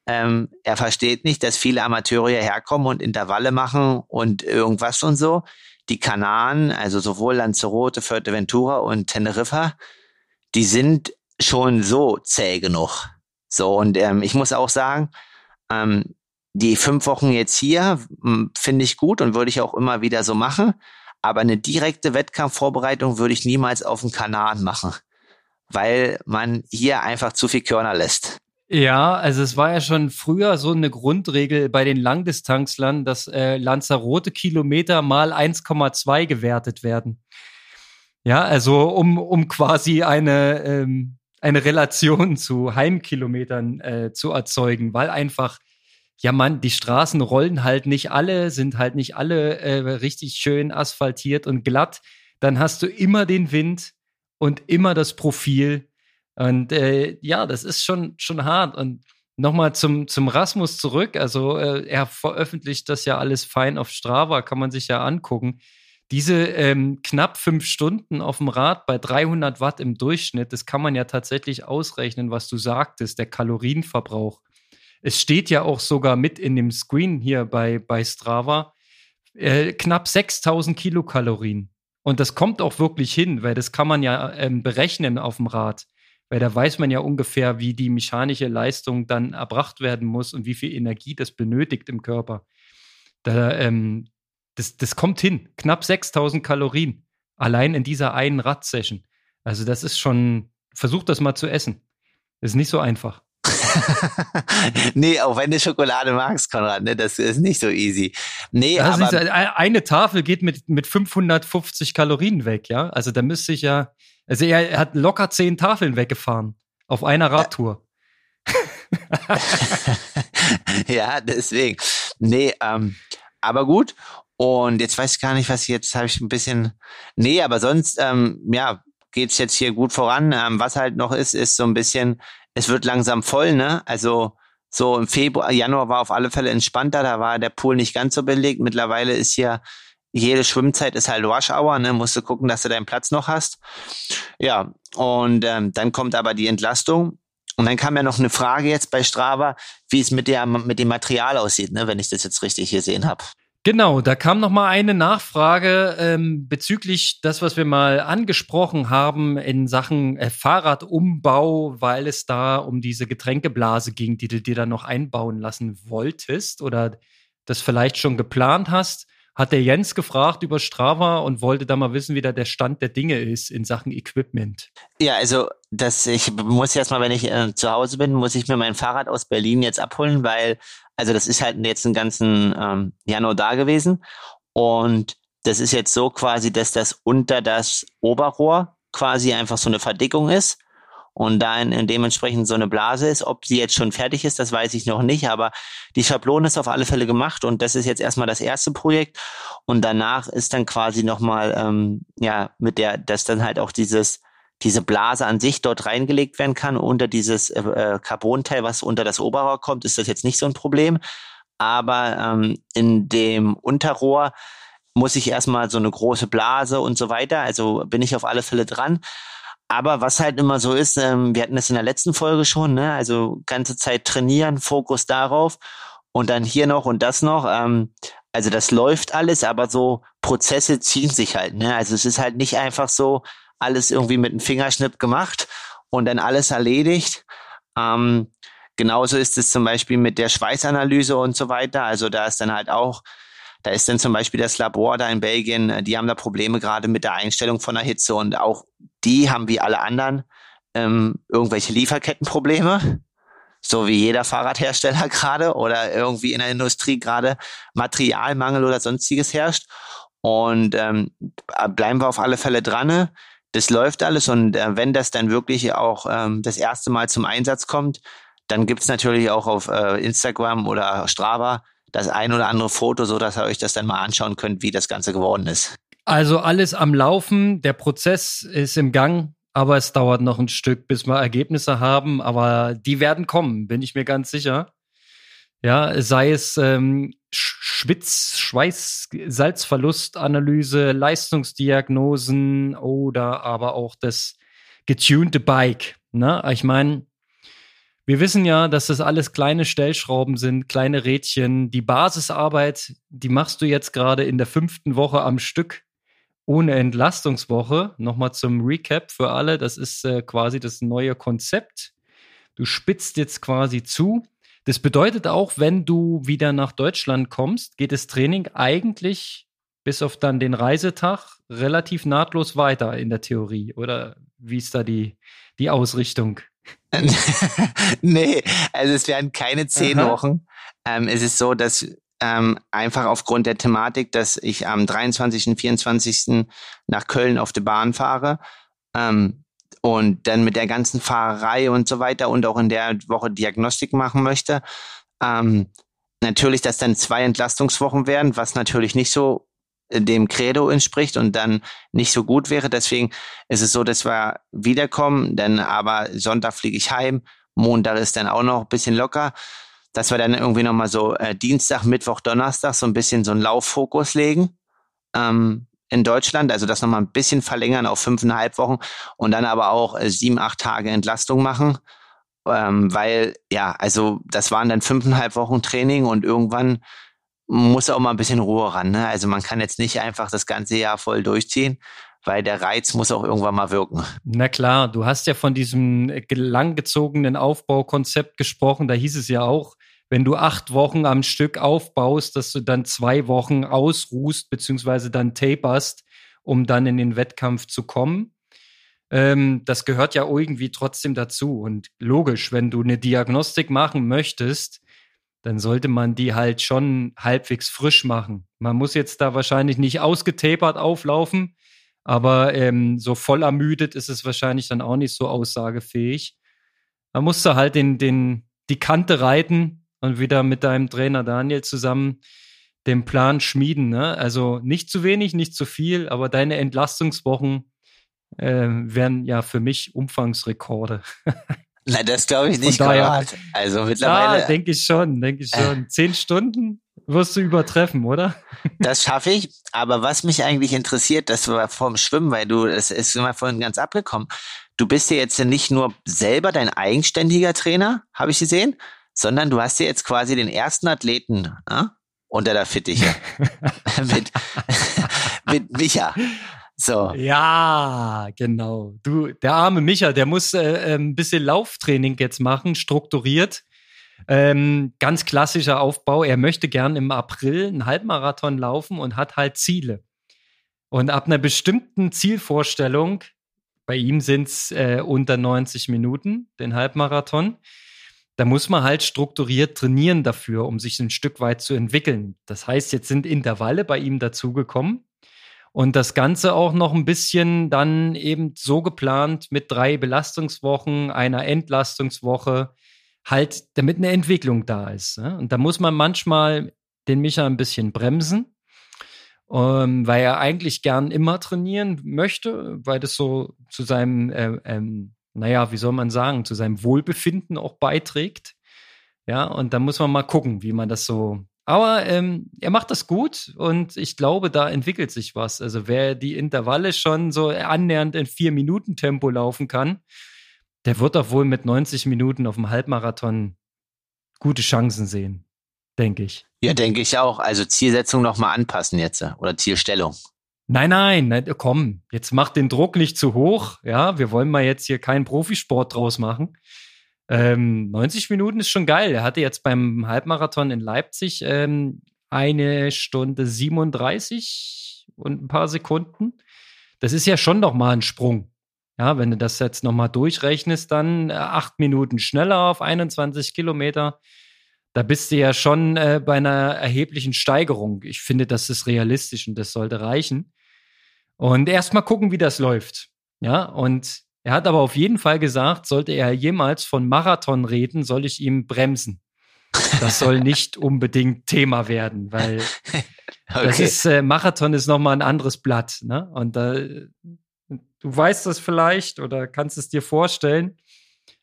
ähm, er versteht nicht, dass viele Amateure hierher kommen und Intervalle machen und irgendwas und so. Die Kanaren, also sowohl Lanzarote, Fuerteventura und Teneriffa, die sind schon so zäh genug. So, und ähm, ich muss auch sagen, ähm, die fünf Wochen jetzt hier hm, finde ich gut und würde ich auch immer wieder so machen. Aber eine direkte Wettkampfvorbereitung würde ich niemals auf den Kanaren machen, weil man hier einfach zu viel Körner lässt. Ja, also es war ja schon früher so eine Grundregel bei den Langdistanzlern, dass äh, Lanzarote Kilometer mal 1,2 gewertet werden. Ja, also um, um quasi eine, ähm, eine Relation zu Heimkilometern äh, zu erzeugen, weil einfach, ja man, die Straßen rollen halt nicht alle, sind halt nicht alle äh, richtig schön asphaltiert und glatt. Dann hast du immer den Wind und immer das Profil und äh, ja, das ist schon, schon hart. Und nochmal zum, zum Rasmus zurück. Also äh, er veröffentlicht das ja alles fein auf Strava, kann man sich ja angucken. Diese ähm, knapp fünf Stunden auf dem Rad bei 300 Watt im Durchschnitt, das kann man ja tatsächlich ausrechnen, was du sagtest, der Kalorienverbrauch. Es steht ja auch sogar mit in dem Screen hier bei, bei Strava, äh, knapp 6000 Kilokalorien. Und das kommt auch wirklich hin, weil das kann man ja ähm, berechnen auf dem Rad weil da weiß man ja ungefähr, wie die mechanische Leistung dann erbracht werden muss und wie viel Energie das benötigt im Körper. Da, ähm, das, das kommt hin. Knapp 6000 Kalorien. Allein in dieser einen Radsession. Also, das ist schon, versucht das mal zu essen. Das ist nicht so einfach. nee, auch wenn du Schokolade magst, Konrad, ne, das ist nicht so easy. Nee, das aber ist, eine Tafel geht mit, mit 550 Kalorien weg, ja? Also da müsste ich ja, also er hat locker zehn Tafeln weggefahren auf einer Radtour. ja, deswegen. Nee, ähm, aber gut. Und jetzt weiß ich gar nicht, was ich jetzt habe ich ein bisschen. Nee, aber sonst, ähm, ja, geht's jetzt hier gut voran. Ähm, was halt noch ist, ist so ein bisschen, es wird langsam voll, ne? Also so im Februar, Januar war auf alle Fälle entspannter, da war der Pool nicht ganz so belegt. Mittlerweile ist hier jede Schwimmzeit ist halt Rush Hour, ne? Musst du gucken, dass du deinen Platz noch hast. Ja, und ähm, dann kommt aber die Entlastung. Und dann kam ja noch eine Frage jetzt bei Strava, wie es mit, der, mit dem Material aussieht, ne? wenn ich das jetzt richtig gesehen habe. Genau, da kam noch mal eine Nachfrage ähm, bezüglich das, was wir mal angesprochen haben in Sachen äh, Fahrradumbau, weil es da um diese Getränkeblase ging, die du dir dann noch einbauen lassen wolltest oder das vielleicht schon geplant hast hat der Jens gefragt über Strava und wollte da mal wissen, wie da der Stand der Dinge ist in Sachen Equipment. Ja, also das, ich muss erstmal, wenn ich äh, zu Hause bin, muss ich mir mein Fahrrad aus Berlin jetzt abholen, weil, also das ist halt jetzt einen ganzen ähm, Januar da gewesen. Und das ist jetzt so quasi, dass das unter das Oberrohr quasi einfach so eine Verdickung ist und da in, dementsprechend so eine Blase ist. Ob sie jetzt schon fertig ist, das weiß ich noch nicht, aber die Schablone ist auf alle Fälle gemacht und das ist jetzt erstmal das erste Projekt und danach ist dann quasi nochmal, ähm, ja, mit der, dass dann halt auch dieses diese Blase an sich dort reingelegt werden kann unter dieses äh, äh Carbonteil, was unter das Oberrohr kommt, ist das jetzt nicht so ein Problem. Aber ähm, in dem Unterrohr muss ich erstmal so eine große Blase und so weiter. Also bin ich auf alle Fälle dran. Aber was halt immer so ist, ähm, wir hatten das in der letzten Folge schon, ne? also ganze Zeit trainieren, Fokus darauf und dann hier noch und das noch. Ähm, also das läuft alles, aber so Prozesse ziehen sich halt. Ne? Also es ist halt nicht einfach so alles irgendwie mit einem Fingerschnipp gemacht und dann alles erledigt. Ähm, genauso ist es zum Beispiel mit der Schweißanalyse und so weiter. Also da ist dann halt auch da ist dann zum Beispiel das Labor da in Belgien, äh, die haben da Probleme gerade mit der Einstellung von der Hitze und auch die haben wie alle anderen ähm, irgendwelche Lieferkettenprobleme, so wie jeder Fahrradhersteller gerade oder irgendwie in der Industrie gerade Materialmangel oder sonstiges herrscht. Und ähm, bleiben wir auf alle Fälle dran. Das läuft alles und äh, wenn das dann wirklich auch ähm, das erste Mal zum Einsatz kommt, dann gibt's natürlich auch auf äh, Instagram oder Strava das ein oder andere Foto, so dass ihr euch das dann mal anschauen könnt, wie das Ganze geworden ist. Also alles am Laufen, der Prozess ist im Gang, aber es dauert noch ein Stück, bis wir Ergebnisse haben, aber die werden kommen, bin ich mir ganz sicher. Ja, sei es ähm, Schwitz, Schweiß, Salzverlustanalyse, Leistungsdiagnosen oder aber auch das getunte Bike. Ne? Ich meine, wir wissen ja, dass das alles kleine Stellschrauben sind, kleine Rädchen. Die Basisarbeit, die machst du jetzt gerade in der fünften Woche am Stück ohne Entlastungswoche. Nochmal zum Recap für alle. Das ist äh, quasi das neue Konzept. Du spitzt jetzt quasi zu. Das bedeutet auch, wenn du wieder nach Deutschland kommst, geht das Training eigentlich bis auf dann den Reisetag relativ nahtlos weiter in der Theorie. Oder wie ist da die, die Ausrichtung? nee, also es werden keine zehn Aha. Wochen. Ähm, es ist so, dass ähm, einfach aufgrund der Thematik, dass ich am 23. und 24. nach Köln auf die Bahn fahre ähm, und dann mit der ganzen Fahrerei und so weiter und auch in der Woche Diagnostik machen möchte. Ähm, natürlich, dass dann zwei Entlastungswochen werden, was natürlich nicht so dem Credo entspricht und dann nicht so gut wäre. Deswegen ist es so, dass wir wiederkommen, denn aber Sonntag fliege ich heim, Montag ist dann auch noch ein bisschen locker, dass wir dann irgendwie nochmal so äh, Dienstag, Mittwoch, Donnerstag so ein bisschen so einen Lauffokus legen ähm, in Deutschland, also das nochmal ein bisschen verlängern auf fünfeinhalb Wochen und dann aber auch äh, sieben, acht Tage Entlastung machen. Ähm, weil, ja, also das waren dann fünfeinhalb Wochen Training und irgendwann muss auch mal ein bisschen Ruhe ran. Ne? Also man kann jetzt nicht einfach das ganze Jahr voll durchziehen, weil der Reiz muss auch irgendwann mal wirken. Na klar, du hast ja von diesem langgezogenen Aufbaukonzept gesprochen. Da hieß es ja auch, wenn du acht Wochen am Stück aufbaust, dass du dann zwei Wochen ausruhst, beziehungsweise dann taperst, um dann in den Wettkampf zu kommen. Ähm, das gehört ja irgendwie trotzdem dazu. Und logisch, wenn du eine Diagnostik machen möchtest, dann sollte man die halt schon halbwegs frisch machen. Man muss jetzt da wahrscheinlich nicht ausgetapert auflaufen, aber ähm, so voll ermüdet ist es wahrscheinlich dann auch nicht so aussagefähig. Da musst du halt den, den, die Kante reiten und wieder mit deinem Trainer Daniel zusammen den Plan schmieden. Ne? Also nicht zu wenig, nicht zu viel, aber deine Entlastungswochen äh, wären ja für mich Umfangsrekorde. Nein, das glaube ich nicht gerade. Also mittlerweile. Ja, denke ich schon, denke ich schon. Äh, Zehn Stunden wirst du übertreffen, oder? Das schaffe ich. Aber was mich eigentlich interessiert, das war vom Schwimmen, weil du, es ist immer vorhin ganz abgekommen. Du bist ja jetzt nicht nur selber dein eigenständiger Trainer, habe ich gesehen, sondern du hast ja jetzt quasi den ersten Athleten äh, unter der Fittiche. mit, mit Micha. So. Ja, genau. Du, der arme Micha, der muss äh, ein bisschen Lauftraining jetzt machen, strukturiert. Ähm, ganz klassischer Aufbau. Er möchte gern im April einen Halbmarathon laufen und hat halt Ziele. Und ab einer bestimmten Zielvorstellung, bei ihm sind es äh, unter 90 Minuten, den Halbmarathon, da muss man halt strukturiert trainieren dafür, um sich ein Stück weit zu entwickeln. Das heißt, jetzt sind Intervalle bei ihm dazugekommen Und das Ganze auch noch ein bisschen dann eben so geplant mit drei Belastungswochen, einer Entlastungswoche, halt, damit eine Entwicklung da ist. Ne? Und da muss man manchmal den Micha ein bisschen bremsen, ähm, weil er eigentlich gern immer trainieren möchte, weil das so zu seinem, äh, ähm, naja, wie soll man sagen, zu seinem Wohlbefinden auch beiträgt. Ja, und da muss man mal gucken, wie man das so aber ähm, er macht das gut und ich glaube, da entwickelt sich was. Also wer die Intervalle schon so annähernd in vier Minuten Tempo laufen kann, der wird doch wohl mit 90 Minuten auf dem Halbmarathon gute Chancen sehen, denke ich. Ja, denke ich auch. Also Zielsetzung nochmal anpassen jetzt oder Zielstellung. Nein, nein, nein, komm, jetzt mach den Druck nicht zu hoch. Ja, wir wollen mal jetzt hier keinen Profisport draus machen. Ähm, 90 Minuten ist schon geil. Er hatte jetzt beim Halbmarathon in Leipzig ähm, eine Stunde 37 und ein paar Sekunden. Das ist ja schon noch mal ein Sprung. Ja, wenn du das jetzt noch mal durchrechnest, dann äh, acht Minuten schneller auf 21 Kilometer. Da bist du ja schon äh, bei einer erheblichen Steigerung. Ich finde, das ist realistisch und das sollte reichen. Und erst mal gucken, wie das läuft. Ja, und er hat aber auf jeden Fall gesagt, sollte er jemals von Marathon reden, soll ich ihm bremsen. Das soll nicht unbedingt Thema werden, weil okay. das ist äh, Marathon ist noch mal ein anderes Blatt, ne? Und äh, du weißt das vielleicht oder kannst es dir vorstellen,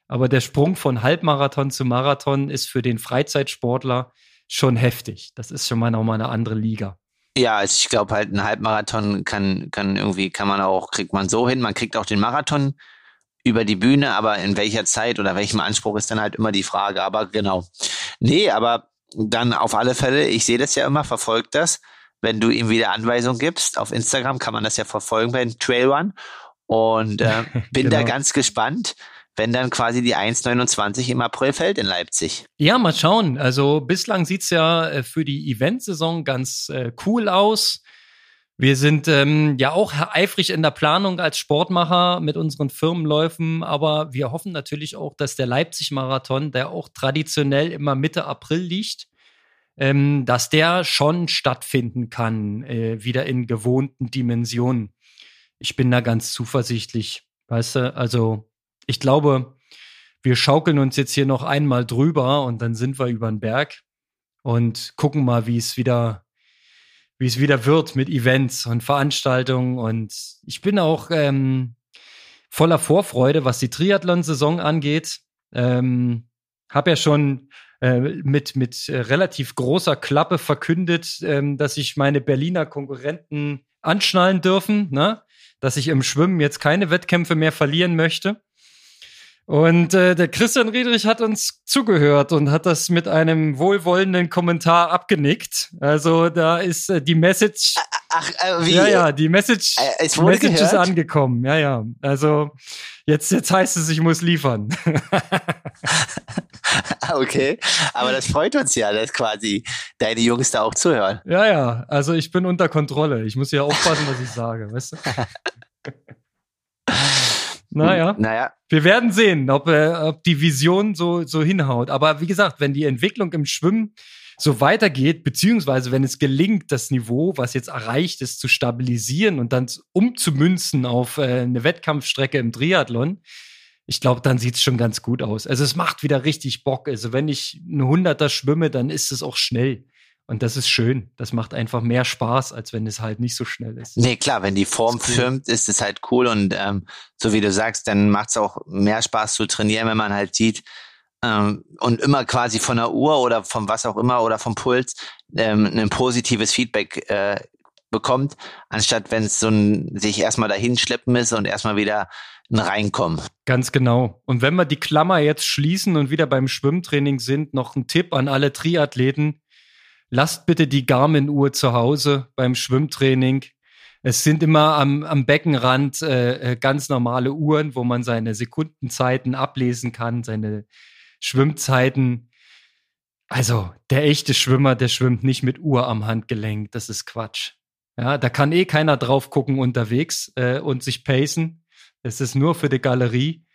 aber der Sprung von Halbmarathon zu Marathon ist für den Freizeitsportler schon heftig. Das ist schon mal noch mal eine andere Liga. Ja, also ich glaube halt ein Halbmarathon kann kann irgendwie kann man auch kriegt man so hin, man kriegt auch den Marathon über die Bühne, aber in welcher Zeit oder welchem Anspruch ist dann halt immer die Frage. Aber genau. Nee, aber dann auf alle Fälle, ich sehe das ja immer, verfolgt das. Wenn du ihm wieder Anweisungen gibst, auf Instagram kann man das ja verfolgen bei den Trailrun. Und äh, bin genau. da ganz gespannt, wenn dann quasi die 1,29 im April fällt in Leipzig. Ja, mal schauen. Also bislang sieht's ja äh, für die Eventsaison ganz äh, cool aus. Wir sind ähm, ja auch eifrig in der Planung als Sportmacher mit unseren Firmenläufen, aber wir hoffen natürlich auch, dass der Leipzig-Marathon, der auch traditionell immer Mitte April liegt, ähm, dass der schon stattfinden kann, äh, wieder in gewohnten Dimensionen. Ich bin da ganz zuversichtlich, weißt du, also ich glaube, wir schaukeln uns jetzt hier noch einmal drüber und dann sind wir über den Berg und gucken mal, wie es wieder wie es wieder wird mit Events und Veranstaltungen. Und ich bin auch ähm, voller Vorfreude, was die Triathlon-Saison angeht. Ähm, hab ja schon äh, mit, mit äh, relativ großer Klappe verkündet, ähm, dass sich meine Berliner Konkurrenten anschnallen dürfen, ne? dass ich im Schwimmen jetzt keine Wettkämpfe mehr verlieren möchte. Und äh, der Christian Riedrich hat uns zugehört und hat das mit einem wohlwollenden Kommentar abgenickt. Also da ist äh, die Message. Ach, äh, wie? Ja, ja, die Message, es wurde Message ist angekommen. Ja, ja. Also jetzt, jetzt heißt es, ich muss liefern. okay, aber das freut uns ja, dass quasi deine Jungs da auch zuhören. Ja, ja. Also ich bin unter Kontrolle. Ich muss ja aufpassen, was ich sage, weißt du? Naja. Naja. Wir werden sehen, ob, äh, ob die Vision so, so hinhaut. Aber wie gesagt, wenn die Entwicklung im Schwimmen so weitergeht, beziehungsweise wenn es gelingt, das Niveau, was jetzt erreicht ist, zu stabilisieren und dann umzumünzen auf äh, eine Wettkampfstrecke im Triathlon, ich glaube, dann sieht es schon ganz gut aus. Also es macht wieder richtig Bock. Also wenn ich eine Hunderter schwimme, dann ist es auch schnell. Und das ist schön. Das macht einfach mehr Spaß, als wenn es halt nicht so schnell ist. Nee, klar, wenn die Form ist cool. firmt, ist es halt cool. Und ähm, so wie du sagst, dann macht es auch mehr Spaß zu trainieren, wenn man halt sieht ähm, und immer quasi von der Uhr oder vom was auch immer oder vom Puls ähm, ein positives Feedback äh, bekommt, anstatt wenn es so ein sich erstmal dahin schleppen ist und erstmal wieder ein Reinkommen. Ganz genau. Und wenn wir die Klammer jetzt schließen und wieder beim Schwimmtraining sind, noch ein Tipp an alle Triathleten lasst bitte die Garmin-Uhr zu Hause beim Schwimmtraining. Es sind immer am, am Beckenrand äh, äh, ganz normale Uhren, wo man seine Sekundenzeiten ablesen kann, seine Schwimmzeiten. Also der echte Schwimmer, der schwimmt nicht mit Uhr am Handgelenk. Das ist Quatsch. Ja, da kann eh keiner drauf gucken unterwegs äh, und sich pacen. Es ist nur für die Galerie.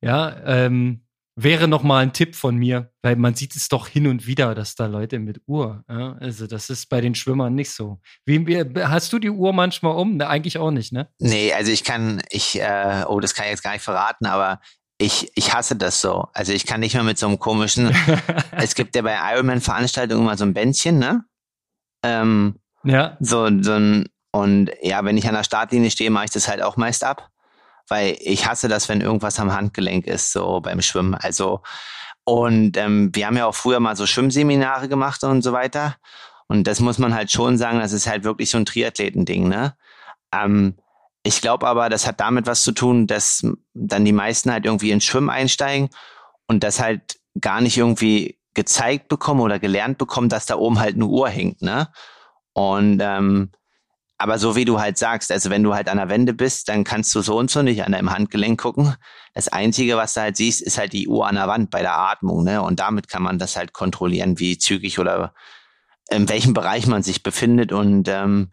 Ja, ähm, wäre noch mal ein Tipp von mir, weil man sieht es doch hin und wieder, dass da Leute mit Uhr, ja? also das ist bei den Schwimmern nicht so. Wie, hast du die Uhr manchmal um? Ne, eigentlich auch nicht, ne? Nee, also ich kann, ich, äh, oh, das kann ich jetzt gar nicht verraten, aber ich, ich hasse das so. Also ich kann nicht mehr mit so einem komischen, es gibt ja bei Ironman-Veranstaltungen immer so ein Bändchen, ne? Ähm, ja. So, so ein, und ja, wenn ich an der Startlinie stehe, mache ich das halt auch meist ab weil ich hasse das, wenn irgendwas am Handgelenk ist, so beim Schwimmen. Also, und ähm, wir haben ja auch früher mal so Schwimmseminare gemacht und so weiter. Und das muss man halt schon sagen, das ist halt wirklich so ein Triathletending, ne? Ähm, ich glaube aber, das hat damit was zu tun, dass dann die meisten halt irgendwie ins Schwimmen einsteigen und das halt gar nicht irgendwie gezeigt bekommen oder gelernt bekommen, dass da oben halt eine Uhr hängt, ne? Und ähm, aber so wie du halt sagst, also wenn du halt an der Wende bist, dann kannst du so und so nicht an deinem Handgelenk gucken. Das Einzige, was du halt siehst, ist halt die Uhr an der Wand bei der Atmung, ne? Und damit kann man das halt kontrollieren, wie zügig oder in welchem Bereich man sich befindet. Und ähm,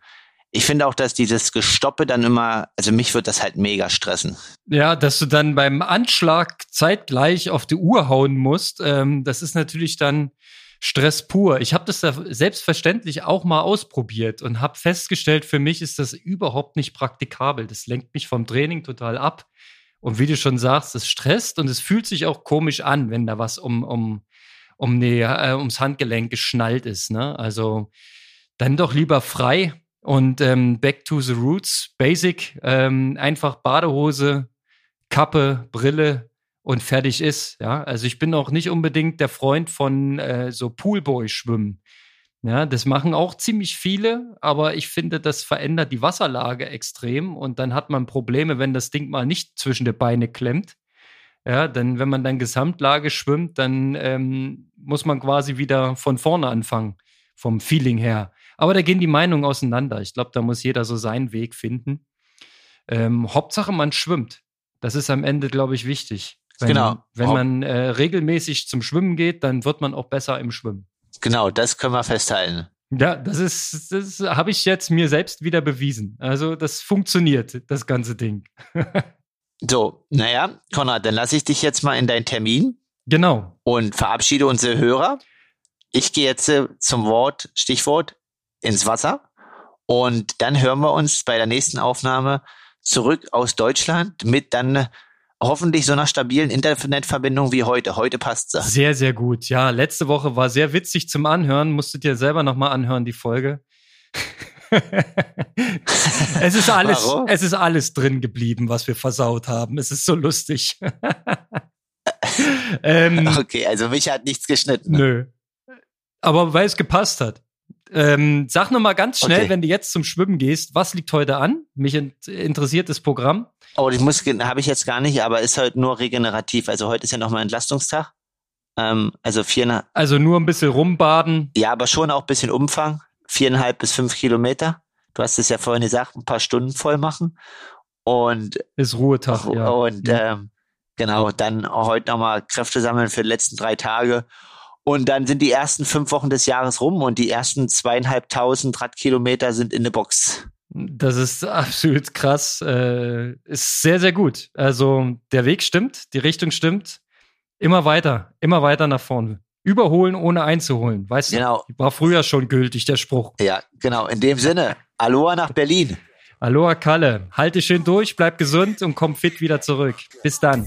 ich finde auch, dass dieses Gestoppe dann immer, also mich wird das halt mega stressen. Ja, dass du dann beim Anschlag zeitgleich auf die Uhr hauen musst, ähm, das ist natürlich dann Stress pur. Ich habe das da selbstverständlich auch mal ausprobiert und habe festgestellt, für mich ist das überhaupt nicht praktikabel. Das lenkt mich vom Training total ab. Und wie du schon sagst, es stresst und es fühlt sich auch komisch an, wenn da was um, um, um die, äh, ums Handgelenk geschnallt ist. Ne? Also dann doch lieber frei und ähm, back to the roots, basic, ähm, einfach Badehose, Kappe, Brille, und fertig ist. Ja, also ich bin auch nicht unbedingt der Freund von äh, so Poolboy-Schwimmen. Ja, das machen auch ziemlich viele, aber ich finde, das verändert die Wasserlage extrem und dann hat man Probleme, wenn das Ding mal nicht zwischen die Beine klemmt. Ja, denn wenn man dann Gesamtlage schwimmt, dann ähm, muss man quasi wieder von vorne anfangen, vom Feeling her. Aber da gehen die Meinungen auseinander. Ich glaube, da muss jeder so seinen Weg finden. Ähm, Hauptsache, man schwimmt. Das ist am Ende, glaube ich, wichtig. Wenn, genau. Wenn man äh, regelmäßig zum Schwimmen geht, dann wird man auch besser im Schwimmen. Genau, das können wir festhalten. Ja, das ist, das habe ich jetzt mir selbst wieder bewiesen. Also das funktioniert, das ganze Ding. so, naja, Konrad, dann lasse ich dich jetzt mal in deinen Termin. Genau. Und verabschiede unsere Hörer. Ich gehe jetzt äh, zum Wort, Stichwort, ins Wasser. Und dann hören wir uns bei der nächsten Aufnahme zurück aus Deutschland mit dann hoffentlich so einer stabilen Internetverbindung wie heute. Heute passt sie. Sehr, sehr gut. Ja, letzte Woche war sehr witzig zum Anhören. Musstet ihr selber nochmal anhören, die Folge. es ist alles, Warum? es ist alles drin geblieben, was wir versaut haben. Es ist so lustig. ähm, okay, also mich hat nichts geschnitten. Nö. Aber weil es gepasst hat. Ähm, sag noch mal ganz schnell, okay. wenn du jetzt zum Schwimmen gehst, was liegt heute an? Mich interessiert das Programm. Oh, ich muss, habe ich jetzt gar nicht, aber ist halt nur regenerativ. Also heute ist ja nochmal Entlastungstag. Ähm, also vier. Also nur ein bisschen rumbaden. Ja, aber schon auch ein bisschen Umfang. Viereinhalb bis fünf Kilometer. Du hast es ja vorhin gesagt, ein paar Stunden voll machen. Und ist Ruhetag, ja. Und ja. Ähm, genau, dann heute nochmal Kräfte sammeln für die letzten drei Tage. Und dann sind die ersten fünf Wochen des Jahres rum und die ersten zweieinhalbtausend Radkilometer sind in der Box. Das ist absolut krass. Äh, ist sehr, sehr gut. Also der Weg stimmt, die Richtung stimmt. Immer weiter, immer weiter nach vorne. Überholen ohne einzuholen. Weißt genau. du? War früher schon gültig, der Spruch. Ja, genau. In dem Sinne, Aloha nach Berlin. Aloha Kalle. Halte schön durch, bleib gesund und komm fit wieder zurück. Bis dann.